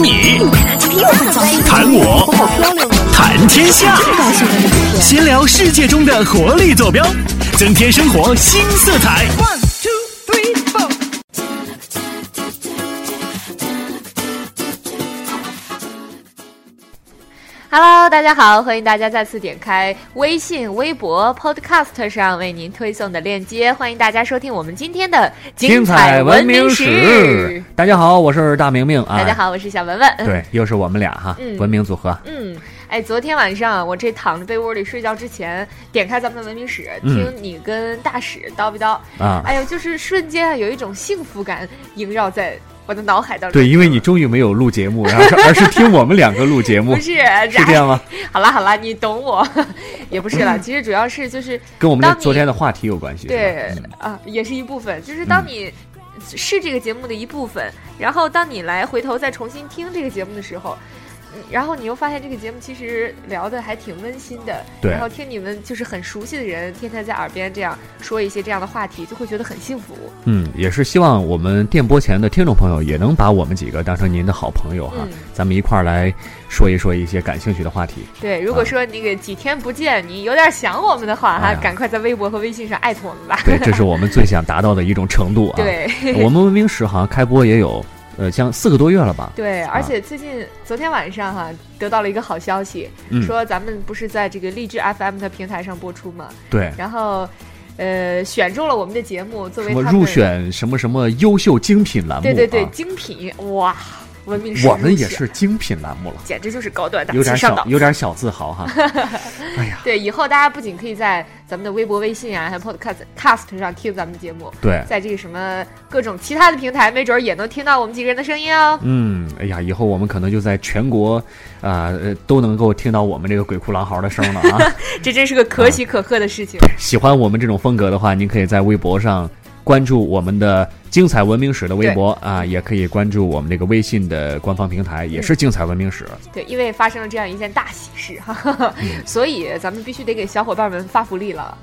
你，谈我，谈天下，闲聊世界中的活力坐标，增添生活新色彩。Hello，大家好，欢迎大家再次点开微信、微博、Podcast 上为您推送的链接，欢迎大家收听我们今天的精彩文明史史。。大家好，我是大明明啊。大家。好，我是小文文。对，又是我们俩哈，嗯文明组合。嗯，哎，昨天晚上我这躺着被窝里睡觉之前，点开咱们的文明史，嗯听你跟大使叨逼叨，啊哎呦，就是瞬间啊有一种幸福感萦绕在我的脑海当中。对，因为你终于没有录节目，然后是而是听我们两个录节目 不，是是这样吗？好啦好啦，你懂我，也不是了。其实主要是就是跟我们的昨天的话题有关系。对啊，也是一部分。就是当你是这个节目的一部分，然后当你来回头再重新听这个节目的时候。嗯然后你又发现这个节目其实聊的还挺温馨的，对然后听你们就是很熟悉的人天天在耳边这样说一些这样的话题，就会觉得很幸福。嗯，也是希望我们电波前的听众朋友也能把我们几个当成您的好朋友哈，嗯咱们一块儿来说一说一些感兴趣的话题。对，如果说那个几天不见，你有点想我们的话哈，哎赶快在微博和微信上艾特我们吧。对，这是我们最想达到的一种程度啊。，对我们文明史好像开播也有呃，像四个多月了吧？对，而啊且最近昨天晚上哈、得到了一个好消息，嗯说咱们不是在这个荔枝 FM 的平台上播出吗？对，然后，呃，选中了我们的节目作为什么他们入选什么什么优秀精品栏目？对对对啊精品哇，文明史我们也是精品栏目了，简直就是高端大有点小气上档。有点小自豪哈。哎呀，对，以后大家不仅可以在咱们的微博、微信啊，还有 Podcast Cast 上听咱们的节目，对，在这个什么各种其他的平台，没准儿也能听到我们几个人的声音哦。嗯，哎呀，以后我们可能就在全国，啊、呃，都能够听到我们这个鬼哭狼嚎的声了啊！这真是个可喜可贺的事情。喜欢我们这种风格的话，您可以在微博上关注我们的精彩文明史的微博啊，也可以关注我们这个微信的官方平台，也是精彩文明史。对，因为发生了这样一件大喜事，哈哈哈，嗯。所以咱们必须得给小伙伴们发福利了。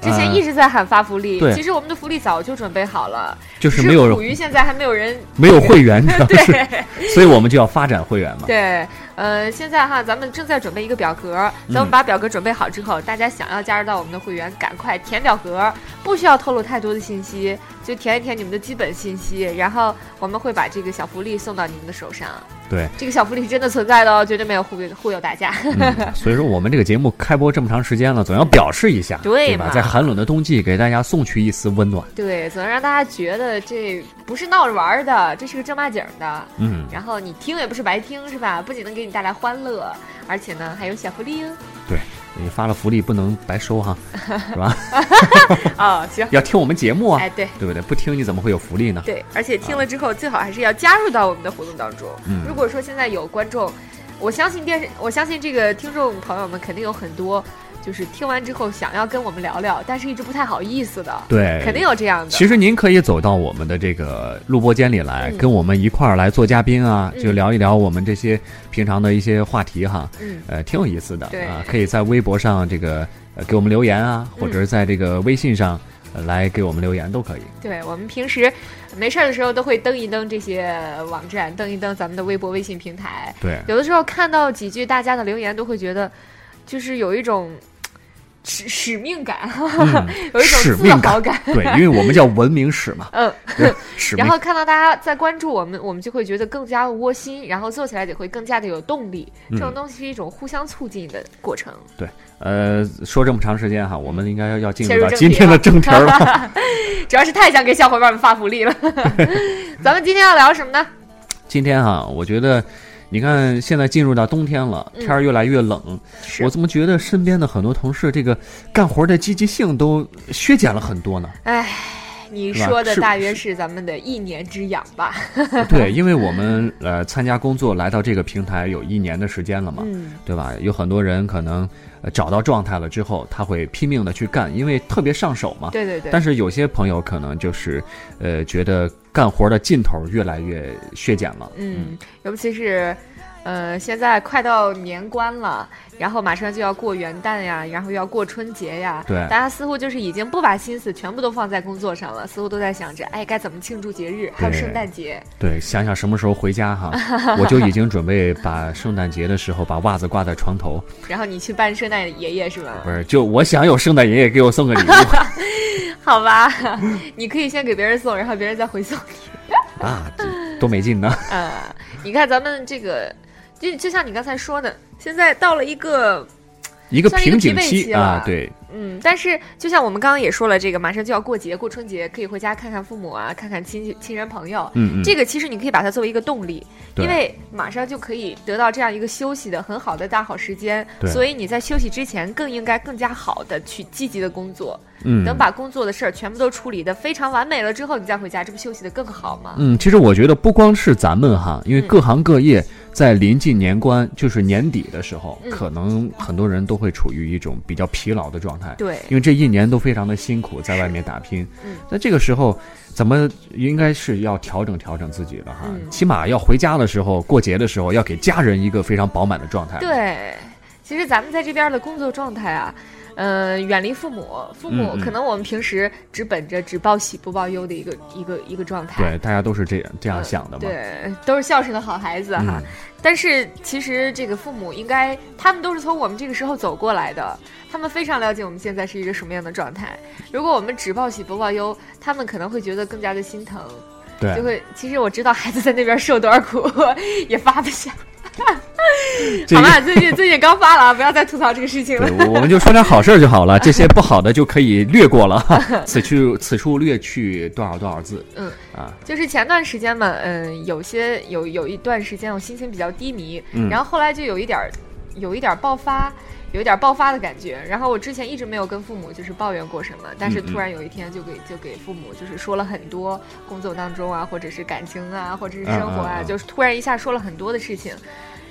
之前啊一直在喊发福利，对。其实我们的福利早就准备好了，就是没有苦于现在还没有人没有会员，对。所以我们就要发展会员嘛。对，呃，现在哈，咱们正在准备一个表格，嗯等我们把表格准备好之后，大家想要加入到我们的会员，赶快填表格，不需要透露太多的信息，就填一填你们的基本信息，然后我们会把这个小福利送到你们的手上。对，这个小福利是真的存在的哦，绝对没有忽悠忽悠大家。嗯，所以说我们这个节目开播这么长时间了，总要表示一下，对吧？在寒冷的冬季，给大家送去一丝温暖。对，总能让大家觉得这不是闹着玩儿的，这是个正八经的。嗯，然后你听也不是白听，是吧？不仅能给你带来欢乐，而且呢还有小福利哦。对，你发了福利不能白收哈，是吧？哦，行，要听我们节目啊，哎，对。对不对？不听你怎么会有福利呢？对，而且听了之后，最好还是要加入到我们的活动当中。嗯如果说现在有观众，我相信电视，我相信这个听众朋友们肯定有很多，就是听完之后想要跟我们聊聊，但是一直不太好意思的。对，肯定有这样的。其实您可以走到我们的这个录播间里来，嗯跟我们一块儿来做嘉宾啊，嗯就聊一聊我们这些平常的一些话题哈，嗯，呃，挺有意思的对啊。可以在微博上这个呃给我们留言啊，或者是在这个微信上、呃、来给我们留言都可以。对我们平时没事儿的时候都会登一登这些网站，登一登咱们的微博、微信平台。对，有的时候看到几句大家的留言，都会觉得就是有一种使使命感，嗯 有一种自使命豪感，对，因为我们叫文明史嘛，嗯。对，使命然后看到大家在关注我们，我们就会觉得更加窝心，然后做起来也会更加的有动力。嗯这种东西是一种互相促进的过程。对呃，说这么长时间哈，我们应该要要进入到今天的正题了。主要是太想给小伙伴们发福利了。咱们今天要聊什么呢？今天哈，我觉得，你看现在进入到冬天了，嗯。天儿越来越冷，是。我怎么觉得身边的很多同事这个干活的积极性都削减了很多呢？哎，你说的大约是咱们的一年之痒吧？对，因为我们呃参加工作来到这个平台有一年的时间了嘛，嗯，对吧？有很多人可能呃找到状态了之后，他会拼命的去干，因为特别上手嘛。对对对。但是有些朋友可能就是，呃，觉得干活的劲头越来越削减了。嗯，尤其是，呃，现在快到年关了，然后马上就要过元旦呀，然后又要过春节呀，对大家似乎就是已经不把心思全部都放在工作上了，似乎都在想着，哎，该怎么庆祝节日，还有圣诞节。对，想想什么时候回家哈，我就已经准备把圣诞节的时候把袜子挂在床头，然后你去扮圣诞爷爷是吧？不是，就我想有圣诞爷爷给我送个礼物 好吧，你可以先给别人送，然后别人再回送你。啊，这多没劲呢。呃，你看咱们这个，就就像你刚才说的，现在到了一个一个瓶颈期啊，对，嗯，但是就像我们刚刚也说了，这个马上就要过节，过春节可以回家看看父母啊，看看亲戚亲人朋友。嗯嗯，这个其实你可以把它作为一个动力，因为马上就可以得到这样一个休息的很好的大好时间，对所以你在休息之前更应该更加好的去积极的工作，嗯，等把工作的事儿全部都处理的非常完美了之后，你再回家，这不休息的更好吗？嗯，其实我觉得不光是咱们哈，因为嗯各行各业在临近年关，就是年底的时候，嗯可能很多人都会处于一种比较疲劳的状态。对，因为这一年都非常的辛苦，在外面打拼。嗯那这个时候，怎么应该是要调整调整自己了哈？嗯起码要回家的时候，过节的时候，要给家人一个非常饱满的状态。对，其实咱们在这边的工作状态啊，呃，远离父母，父母嗯嗯可能我们平时只本着只报喜不报忧的一个一个一个状态。对，大家都是这样这样想的嘛。对，都是孝顺的好孩子哈。嗯但是其实这个父母应该，他们都是从我们这个时候走过来的，他们非常了解我们现在是一个什么样的状态。如果我们只报喜不报忧，他们可能会觉得更加的心疼，对就，会。其实我知道孩子在那边受多少苦，也发不下。这个好吧，最近最近刚发了啊，不要再吐槽这个事情了对，。我我们就说点好事儿就好了，这些不好的就可以略过了。此去此处略去多少多少字。嗯啊，就是前段时间嘛，嗯，有些有有一段时间我心情比较低迷，嗯然后后来就有一点儿有一点儿爆发，有点儿爆发的感觉。然后我之前一直没有跟父母就是抱怨过什么，但是突然有一天就给就给父母就是说了很多工作当中啊，或者是感情啊，或者是生活啊，就是突然一下说了很多的事情，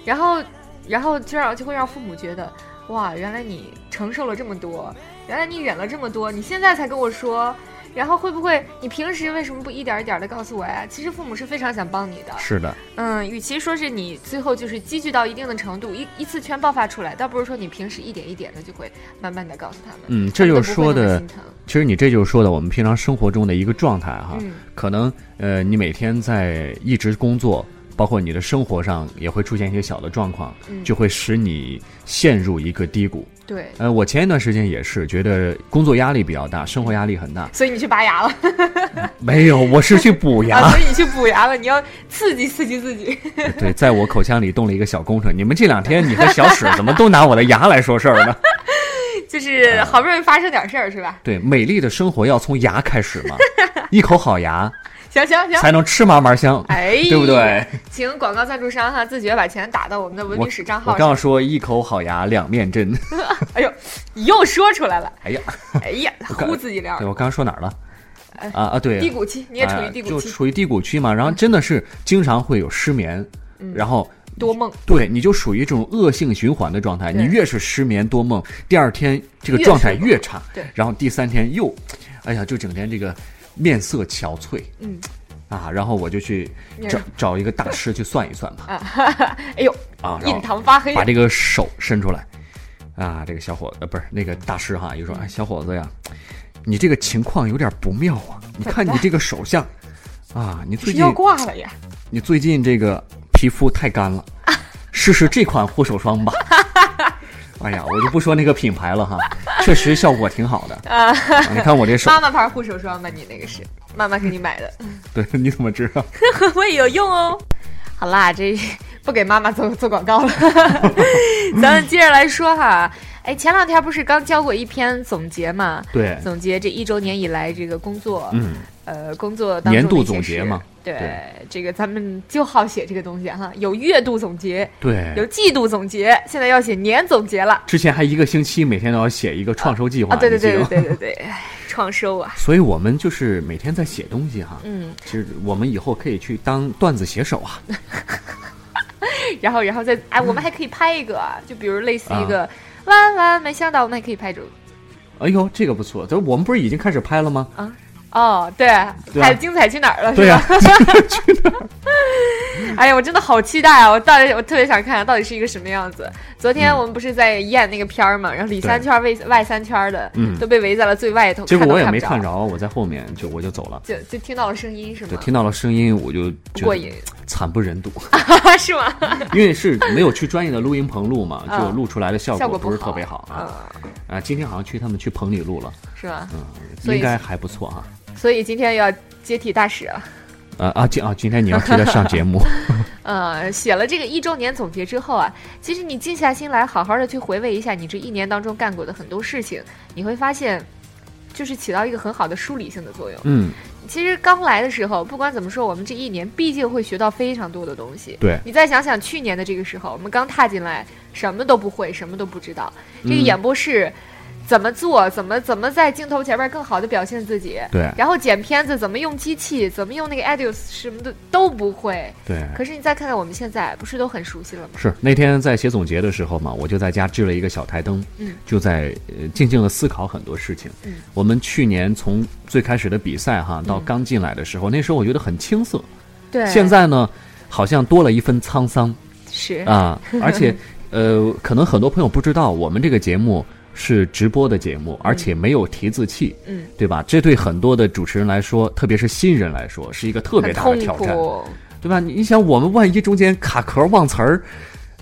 然后然后就让就会让父母觉得哇，原来你承受了这么多，原来你忍了这么多，你现在才跟我说。然后会不会你平时为什么不一点一点的告诉我呀？其实父母是非常想帮你的，是的，嗯，与其说是你最后就是积聚到一定的程度，一一次全爆发出来，倒不如说你平时一点一点的就会慢慢的告诉他们，嗯，这就是说的。其实你这就是说的我们平常生活中的一个状态哈。嗯可能呃，你每天在一直工作，包括你的生活上也会出现一些小的状况，嗯，就会使你陷入一个低谷。对，呃，我前一段时间也是觉得工作压力比较大，生活压力很大。所以你去拔牙了 没有，我是去补牙。啊，所以你去补牙了，你要刺激刺激自己。对，在我口腔里动了一个小工程。你们这两天你和小史怎么都拿我的牙来说事儿呢？就是好不容易发生点事儿是吧？对，美丽的生活要从牙开始嘛，一口好牙行行行，才能吃嘛嘛香，哎，对不对？？请广告赞助商哈自觉把钱打到我们的文我明史账号我刚上。说一口好牙两面针。哎呦，你又说出来了，哎呀，哎呀，刚呼自己料对，我刚刚说哪儿了哎？啊啊，对，低谷期，你也处于啊低谷期，就处于低谷期嘛。然后真的是经常会有失眠，嗯然后多梦。对你就属于这种恶性循环的状态。你越是失眠多梦，第二天这个状态越差，对然后第三天又，哎呀，就整天这个面色憔悴。嗯。啊。然后我就去找找一个大师去算一算吧。哎呦，啊，印堂发黑。把这个手伸出来，啊，这个小伙呃不是那个大师哈，就嗯。说哎小伙子呀，你这个情况有点不妙啊，你看你这个手相，啊，你最近要挂了呀。你最近这个皮肤太干了，试试这款护手霜吧。哎呀，我就不说那个品牌了哈，确实效果挺好的。啊、你看我这手妈，妈牌护手霜吧，你那个是妈妈给你买的，对，你怎么知道？我也有用哦。好啦，这不给妈妈做做广告了，咱们接着来说哈。哎，前两天不是刚交过一篇总结嘛？对，总结这一周年以来这个工作，嗯，呃，工作当中年度总结嘛。对，对这个咱们就好写这个东西哈，有月度总结，对有。季度总结，现在要写年总结了之前还一个星期每天都要写一个创收计划，啊！对对对对对对对，哎 创收啊，所以我们就是每天在写东西哈。嗯，其实我们以后可以去当段子写手啊。然后然后再哎，我们还可以拍一个啊，就比如类似一个。万万没想到，我们也可以拍这个。哎呦，这个不错，这我们不是已经开始拍了吗？啊，哦，对，对啊还精彩去哪儿了？对呀、是吧？哎呀，我真的好期待啊！我到底我特别想看看到底是一个什么样子。昨天我们不是在演那个片儿嘛，然后里三圈外外三圈的，嗯都被围在了最外头，结果我也看看不着没看着，我在后面就我就走了。就就听到了声音是吗对，？听到了声音我就觉过瘾惨不忍睹，是吗？因为是没有去专业的录音棚录嘛，嗯就录出来的效效果不是特别好啊。嗯，啊，今天好像去他们去棚里录了，是吧？嗯，应该还不错啊。所以今天要接替大使了。啊啊，今啊今天你要替他上节目，呃，写了这个一周年总结之后啊，其实你静下心来，好好的去回味一下你这一年当中干过的很多事情，你会发现，就是起到一个很好的梳理性的作用。嗯，其实刚来的时候，不管怎么说，我们这一年毕竟会学到非常多的东西。对，你再想想去年的这个时候，我们刚踏进来，什么都不会，什么都不知道。这个嗯演播室怎么做，怎么怎么在镜头前面更好的表现自己，对然后剪片子怎么用机器，怎么用那个 Edius 什么的都不会。对。可是你再看看我们现在，不是都很熟悉了吗？是那天在写总结的时候嘛，我就在家支了一个小台灯，嗯，就在呃静静的思考很多事情。嗯，我们去年从最开始的比赛哈，到刚进来的时候，那时候我觉得很青涩，对，现在呢，好像多了一分沧桑是啊，而且呃，可能很多朋友不知道，我们这个节目是直播的节目，而且没有提字器，嗯，对吧？这对很多的主持人来说，特别是新人来说，是一个特别大的挑战。对吧？你你想，我们万一中间卡壳忘词儿，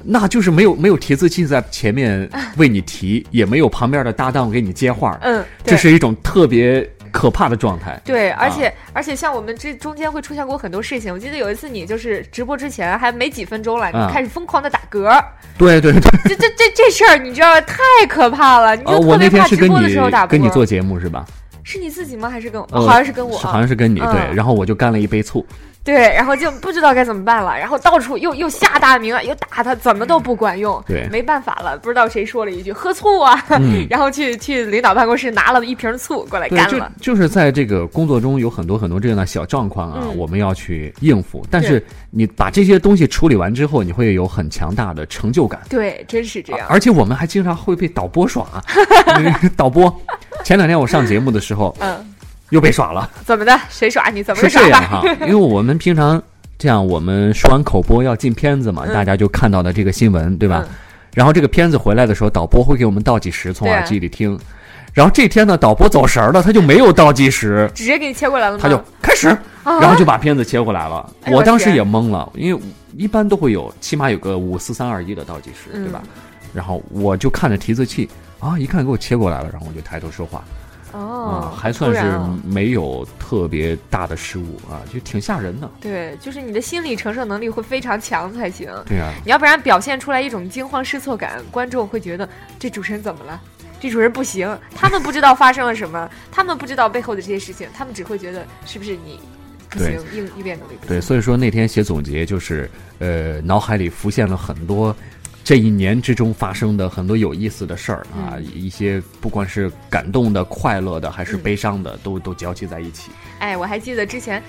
那就是没有没有提字器在前面 为你提，也没有旁边的搭档给你接话，嗯，这是一种特别可怕的状态。对，而且、啊而且像我们这中间会出现过很多事情。我记得有一次你就是直播之前还没几分钟了，啊你开始疯狂的打嗝，对对对，这这这这事儿你知道太可怕了，你呃，就特别怕直播的时候打嗝。跟你做节目是吧？是你自己吗？还是跟我？呃好像是跟我，好像是跟你嗯对，然后我就干了一杯醋，对，然后就不知道该怎么办了，然后到处又又下大名啊，又打他，怎么都不管用。对没办法了，不知道谁说了一句喝醋啊，嗯然后去去领导办公室拿了一瓶醋过来干了。就是在这个工作中有很多很多这样的小状况啊，嗯我们要去应付。但是你把这些东西处理完之后，你会有很强大的成就感。对，真是这样。而且我们还经常会被导播耍，导播。前两天我上节目的时候嗯，又被耍了，怎么的？谁耍你？怎么是？这样哈，因为我们平常这样，我们说完口播要进片子嘛，嗯大家就看到的这个新闻，对吧？嗯然后这个片子回来的时候，导播会给我们倒计时，从耳机里听。然后这天呢，导播走神儿了，他就没有倒计时，直接给你切过来了吗？他就开始，啊然后就把片子切过来了。哎呦我当时也懵了，因为一般都会有，起码有个五四三二一的倒计时，嗯对吧？然后我就看着提字器啊，一看给我切过来了，然后我就抬头说话哦啊，，还算是没有特别大的失误啊，就挺吓人的。对，就是你的心理承受能力会非常强才行。对啊，你要不然表现出来一种惊慌失措感，观众会觉得这主持人怎么了？这主持人不行，他们不知道发生了什么，他们不知道背后的这些事情，他们只会觉得是不是你不行，应应变能力不行。对，所以说那天写总结就是，呃，脑海里浮现了很多这一年之中发生的很多有意思的事儿啊，嗯一些不管是感动的、快乐的，还是嗯悲伤的，都都交集在一起。哎，我还记得之前，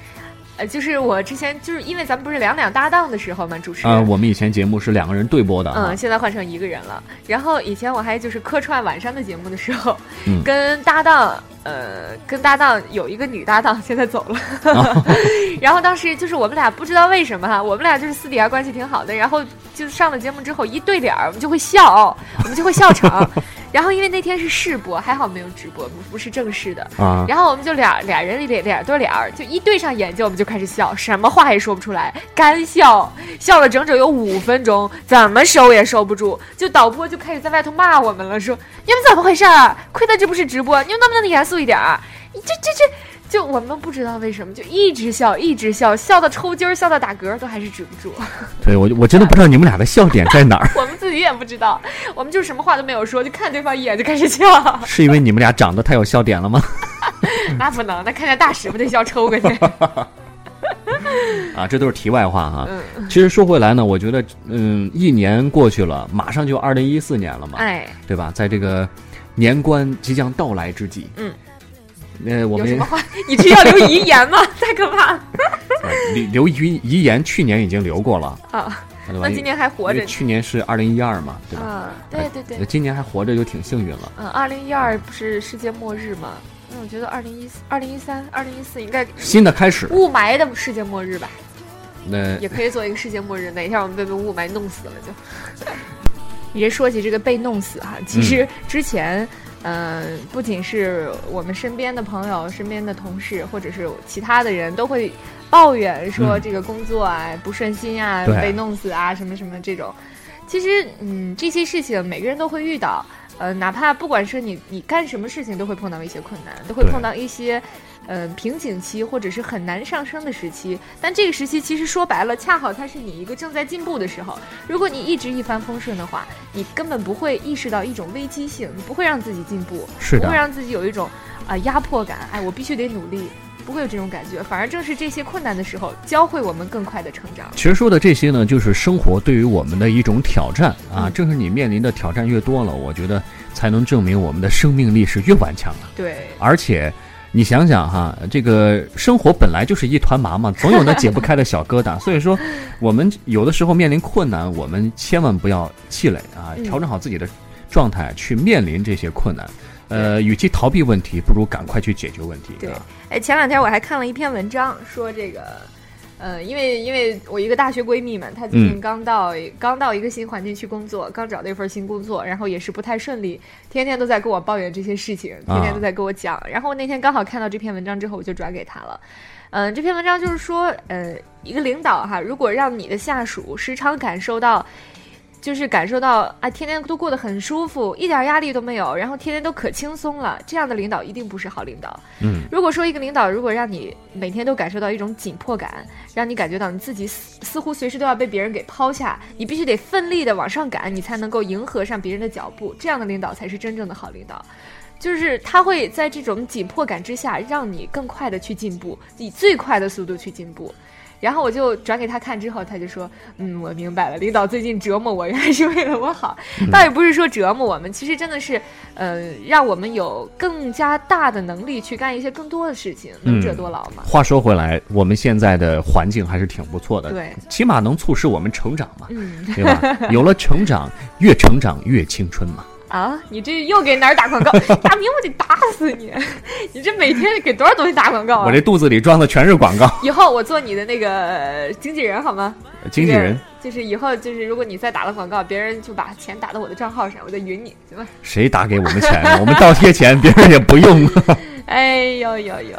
呃，就是我之前就是因为咱们不是两两搭档的时候嘛，主持人。啊、我们以前节目是两个人对播的啊嗯，，现在换成一个人了。然后以前我还就是客串晚上的节目的时候，嗯跟搭档，呃，跟搭档有一个女搭档，现在走了。然后当时就是我们俩不知道为什么哈，我们俩就是私底下关系挺好的，然后就上了节目之后一对脸儿，我们就会笑，我们就会笑场。然后因为那天是试播，还好没有直播，不不是正式的。啊，然后我们就俩俩人脸脸对脸儿，就一对上眼睛，我们就开始笑，什么话也说不出来，干笑，笑了整整有五分钟，怎么收也收不住。就导播就开始在外头骂我们了，说你们怎么回事儿？亏得这不是直播，你们能不能严肃一点儿？你这这这，就我们不知道为什么就一直笑，一直笑，笑到抽筋儿，笑到打嗝，都还是止不住。对我我真的不知道你们俩的笑点在哪儿，我们自己也不知道，我们就什么话都没有说，就看对方一眼就开始笑。是因为你们俩长得太有笑点了吗？那不能，那看见大使不得笑抽过去。啊，这都是题外话哈。嗯，其实说回来呢，我觉得，嗯，一年过去了，马上就二零一四年了嘛，哎，对吧？在这个年关即将到来之际，嗯，呃，我们有什么话？你这要留遗言吗？太可怕了呃留留遗遗言，去年已经留过了，啊！那今年还活着。去年是二零一二嘛，对吧？啊，对对对呃，今年还活着就挺幸运了。嗯，二零一二不是世界末日吗？那我觉得二零一四、二零一三、二零一四应该新的开始，雾霾的世界末日吧，那也可以做一个世界末日。哪天我们被被雾霾弄死了就。你这说起这个被弄死哈，其实之前，嗯、不仅是我们身边的朋友、身边的同事，或者是其他的人都会抱怨说嗯这个工作啊、不顺心啊、被弄死啊什么什么这种。其实，嗯，这些事情每个人都会遇到，呃，哪怕不管是你你干什么事情，都会碰到一些困难，都会碰到一些，呃，瓶颈期或者是很难上升的时期。但这个时期其实说白了，恰好它是你一个正在进步的时候。如果你一直一帆风顺的话，你根本不会意识到一种危机性，你不会让自己进步，是的不会让自己有一种啊、压迫感。哎，我必须得努力。不会有这种感觉，反而正是这些困难的时候，教会我们更快的成长。其实说的这些呢，就是生活对于我们的一种挑战啊。嗯正是你面临的挑战越多了，我觉得才能证明我们的生命力是越顽强的。对，而且，你想想哈，这个生活本来就是一团麻嘛，总有那解不开的小疙瘩。所以说，我们有的时候面临困难，我们千万不要气馁啊，嗯调整好自己的状态去面临这些困难。呃，与其逃避问题，不如赶快去解决问题。对啊，哎，前两天我还看了一篇文章，说这个，呃，因为因为我一个大学闺蜜嘛，她最近嗯刚到、刚到一个新环境去工作，刚找到一份新工作，然后也是不太顺利，天天都在跟我抱怨这些事情，天天都在跟我讲。然后那天刚好看到这篇文章之后，我就转给她了。嗯、这篇文章就是说，呃，一个领导哈，如果让你的下属时常感受到。就是感受到啊，天天都过得很舒服，一点压力都没有，然后天天都可轻松了。这样的领导一定不是好领导。嗯，如果说一个领导如果让你每天都感受到一种紧迫感，让你感觉到你自己似似乎随时都要被别人给抛下，你必须得奋力的往上赶，你才能够迎合上别人的脚步，这样的领导才是真正的好领导。就是他会在这种紧迫感之下，让你更快的去进步，以最快的速度去进步。然后我就转给他看之后，他就说：“嗯，我明白了，领导最近折磨我，原来是为了我好。倒也不是说折磨我们，其实真的是，呃，让我们有更加大的能力去干一些更多的事情，能者多劳嘛。话说回来，我们现在的环境还是挺不错的，对，起码能促使我们成长嘛，嗯对吧？有了成长，越成长越青春嘛。啊，你这又给哪儿打广告？大明，我得打死你！你这每天给多少东西打广告啊？我这肚子里装的全是广告，以后我做你的那个经纪人好吗？经纪人这个就是以后就是如果你再打了广告，别人就把钱打到我的账号上，我再匀你，行吧？谁打给我们钱呢？我们倒贴钱，别人也不用。哎呦呦呦，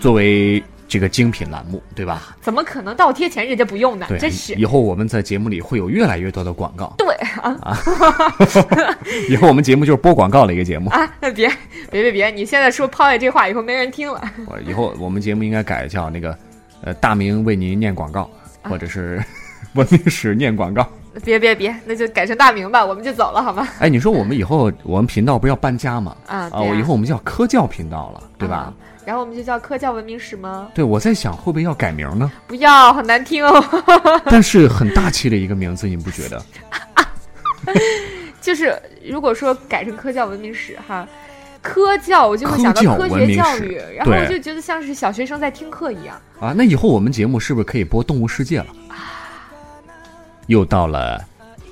作为这个精品栏目，对吧？怎么可能倒贴钱人家不用呢？对，真是以后我们在节目里会有越来越多的广告。对啊 以后我们节目就是播广告的一个节目。啊！那别别别别，你现在说抛下这话以后没人听了。我以后我们节目应该改叫那个，呃，大明为您念广告，啊或者是 文明史念广告。别别别，那就改成大明吧，我们就走了好吗？哎，你说我们以后我们频道不要搬家吗？啊，啊，对我以后我们叫科教频道了，对吧？啊然后我们就叫科教文明史吗？对，我在想会不会要改名呢？不要，很难听哦。但是很大气的一个名字，你不觉得？就是如果说改成科教文明史哈，科教我就会想到科学教育，然后我就觉得像是小学生在听课一样。啊，那以后我们节目是不是可以播动物世界了？又到了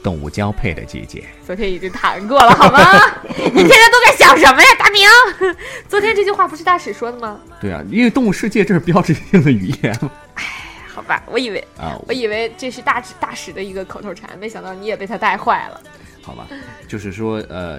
动物交配的季节，昨天已经谈过了，好吗？你天天都在想什么呀，大明？昨天这句话不是大使说的吗？对啊，因为动物世界这是标志性的语言哎好吧，我以为啊，我以为这是大大使的一个口头禅，没想到你也被他带坏了。好吧，就是说呃。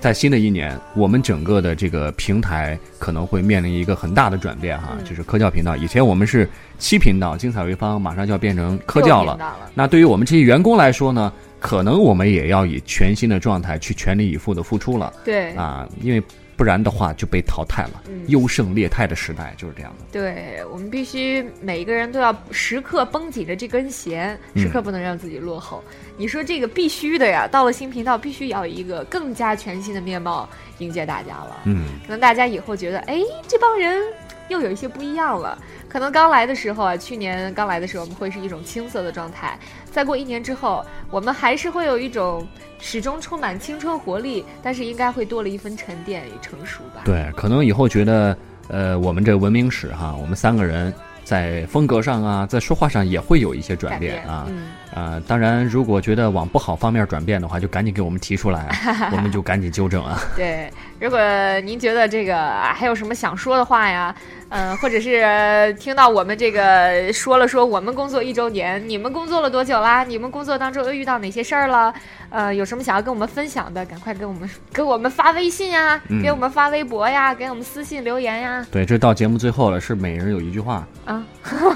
在新的一年，我们整个的这个平台可能会面临一个很大的转变哈，嗯。就是科教频道。以前我们是七频道，精彩潍坊马上就要变成科教了，那对于我们这些员工来说呢，可能我们也要以全新的状态去全力以赴的付出了。对，啊，因为不然的话就被淘汰了。嗯优胜劣汰的时代就是这样的。对我们必须每一个人都要时刻绷紧着这根弦，嗯时刻不能让自己落后。你说这个必须的呀，到了新频道必须要一个更加全新的面貌迎接大家了。嗯，可能大家以后觉得，哎，这帮人又有一些不一样了。可能刚来的时候啊，去年刚来的时候，我们会是一种青涩的状态。再过一年之后，我们还是会有一种始终充满青春活力，但是应该会多了一分沉淀与成熟吧。对，可能以后觉得，呃，我们这文明史哈，我们三个人在风格上啊，在说话上也会有一些转变啊。嗯啊，当然，如果觉得往不好方面转变的话，就赶紧给我们提出来啊，我们就赶紧纠正啊。对，如果您觉得这个还有什么想说的话呀，嗯、或者是听到我们这个说了说我们工作一周年，你们工作了多久啦？你们工作当中又遇到哪些事儿了？呃，有什么想要跟我们分享的，赶快给我们给我们发微信呀，嗯给我们发微博呀，给我们私信留言呀。对，这到节目最后了，是每人有一句话。啊，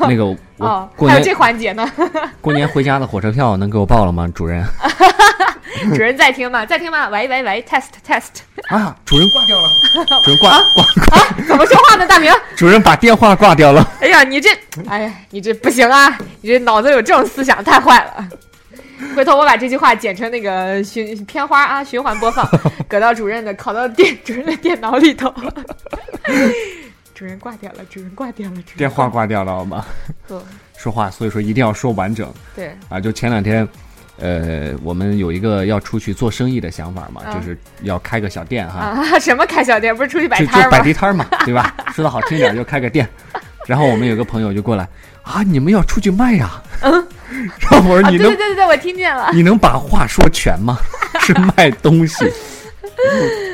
那个 我哦，还有这环节呢，过年回家的火车票能给我报了吗，主任？主任在听吗？在听吗？喂喂喂，test test，啊，主任挂掉了，主任挂挂，怎么说话呢，大明？主任把电话挂掉了。哎呀，你这，哎呀，你这不行啊！你这脑子有这种思想，太坏了。回头我把这句话剪成那个循片花啊，循环播放，搁到主任的，拷到电主任的电脑里头。主任挂掉了，主任挂掉了，主任电话挂掉了好吗？嗯说话，所以说一定要说完整对，啊！就前两天，呃，我们有一个要出去做生意的想法嘛，啊就是要开个小店哈，啊，什么开小店？不是出去摆就就摊儿吗？摆地摊嘛，对吧？说的好听点 就开个店。然后我们有个朋友就过来啊，你们要出去卖呀？嗯，然后我说啊，你能对对对，我听见了。你能把话说全吗？是卖东西，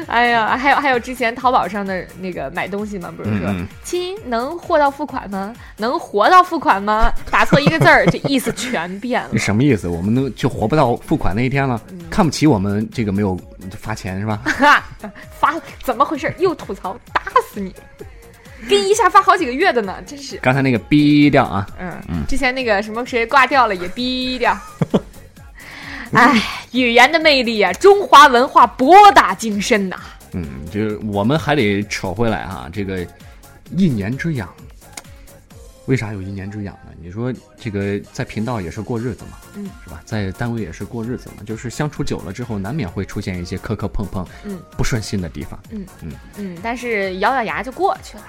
哎呀，还有还有之前淘宝上的那个买东西嘛，不是说嗯嗯亲能货到付款吗？能活到付款吗？打错一个字儿，这意思全变了你。什么意思？我们都就活不到付款那一天了，嗯看不起我们这个没有发钱是吧？哈，发怎么回事？又吐槽，打死你！给你一下发好几个月的呢，真是。刚才那个逼掉啊，嗯，之前那个什么谁挂掉了也逼掉。哎，语言的魅力啊，中华文化博大精深呐、嗯，就是我们还得扯回来哈、这个一年之痒，为啥有一年之痒呢？你说这个在频道也是过日子嘛，嗯，是吧？在单位也是过日子嘛，就是相处久了之后，难免会出现一些磕磕碰碰，嗯，不顺心的地方。嗯嗯嗯，但是咬咬牙就过去了，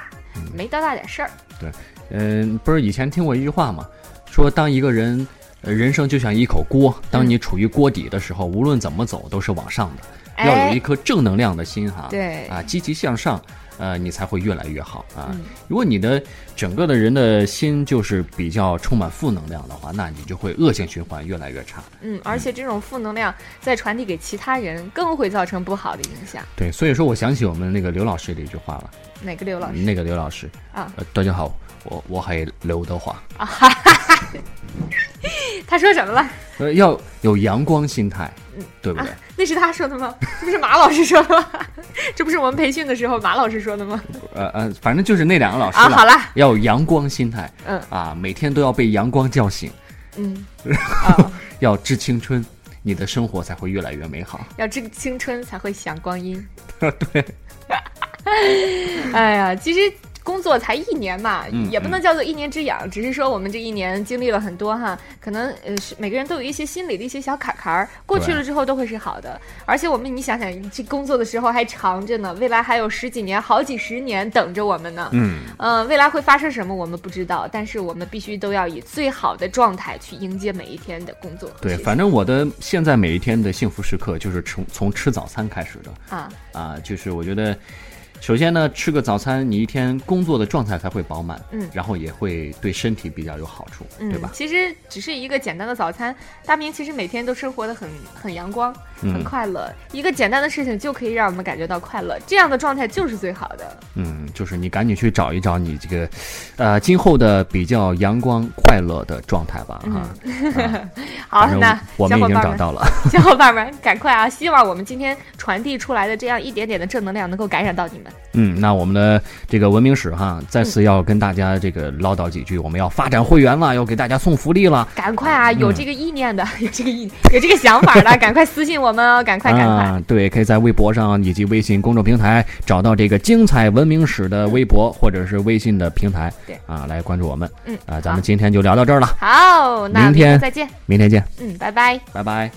没多大点事儿。对嗯，不是以前听过一句话嘛，说当一个人。呃，人生就像一口锅，当你处于锅底的时候，无论怎么走都是往上的，要有一哎，颗正能量的心哈。对啊，积极向上，呃，你才会越来越好啊。嗯如果你的整个的人的心就是比较充满负能量的话，那你就会恶性循环，越来越差。嗯，而且这种负能量再传递给其他人，更会造成不好的影响。对，所以说我想起我们那个刘老师的一句话了，哪个刘老师那个刘老师啊？呃，大家好，我我还刘德华，他说什么了？呃，要有阳光心态，嗯对不对？那是他说的吗？这 不是马老师说的吗？这不是我们培训的时候马老师说的吗？呃呃，反正就是那两个老师好了，要有阳光心态，嗯啊，每天都要被阳光叫醒，嗯，啊，要知青春，你的生活才会越来越美好。要致青春才会享光阴。对，哎呀，其实工作才一年嘛，嗯也不能叫做一年之痒，只是说我们这一年经历了很多哈，可能呃是每个人都有一些心理的一些小坎坎儿，过去了之后都会是好的。而且我们你想想，这工作的时候还长着呢，未来还有十几年、好几十年等着我们呢。嗯，呃、未来会发生什么我们不知道，但是我们必须都要以最好的状态去迎接每一天的工作。对，反正我的现在每一天的幸福时刻就是从从吃早餐开始的啊，啊，就是我觉得，首先呢，吃个早餐，你一天工作的状态才会饱满，嗯然后也会对身体比较有好处，嗯，对吧？其实只是一个简单的早餐，大明其实每天都生活的很很阳光，很嗯快乐。一个简单的事情就可以让我们感觉到快乐，这样的状态就是最好的。嗯，就是你赶紧去找一找你这个，呃，今后的比较阳光快乐的状态吧，哈、好那我们已经找到了。小伙伴们，赶快啊！希望我们今天传递出来的这样一点点的正能量能够感染到你们。嗯，那我们的这个文明史哈，再次要跟大家这个唠叨几句，我们要发展会员了，要给大家送福利了。赶快啊！嗯有这个意念的，有这个意，有这个想法的，赶快私信我们哦！赶快，赶快！啊，对，可以在微博上以及微信公众平台找到这个精彩文明史的微博或者是微信的平台，对啊，来关注我们。嗯啊，咱们今天就聊到这儿了，好，那明天再见。明天见，嗯，拜拜。拜拜。